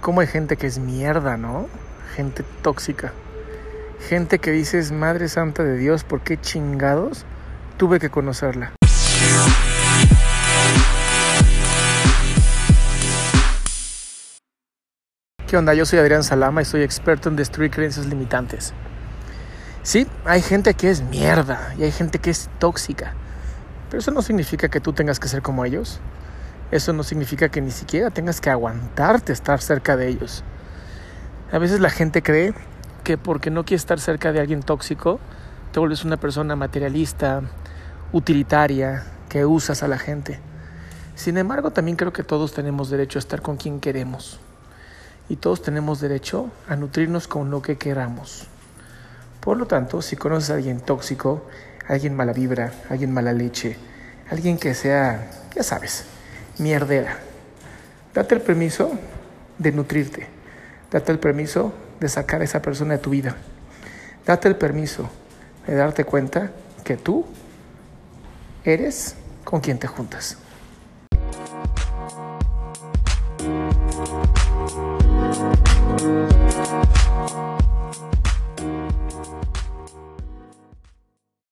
cómo hay gente que es mierda, ¿no? Gente tóxica. Gente que dices, Madre Santa de Dios, ¿por qué chingados tuve que conocerla? ¿Qué onda? Yo soy Adrián Salama y soy experto en destruir creencias limitantes. Sí, hay gente que es mierda y hay gente que es tóxica, pero eso no significa que tú tengas que ser como ellos. Eso no significa que ni siquiera tengas que aguantarte estar cerca de ellos. A veces la gente cree que porque no quieres estar cerca de alguien tóxico, te vuelves una persona materialista, utilitaria, que usas a la gente. Sin embargo, también creo que todos tenemos derecho a estar con quien queremos y todos tenemos derecho a nutrirnos con lo que queramos. Por lo tanto, si conoces a alguien tóxico, alguien mala vibra, alguien mala leche, alguien que sea, ya sabes, mierdera, date el permiso de nutrirte, date el permiso de sacar a esa persona de tu vida, date el permiso de darte cuenta que tú eres con quien te juntas.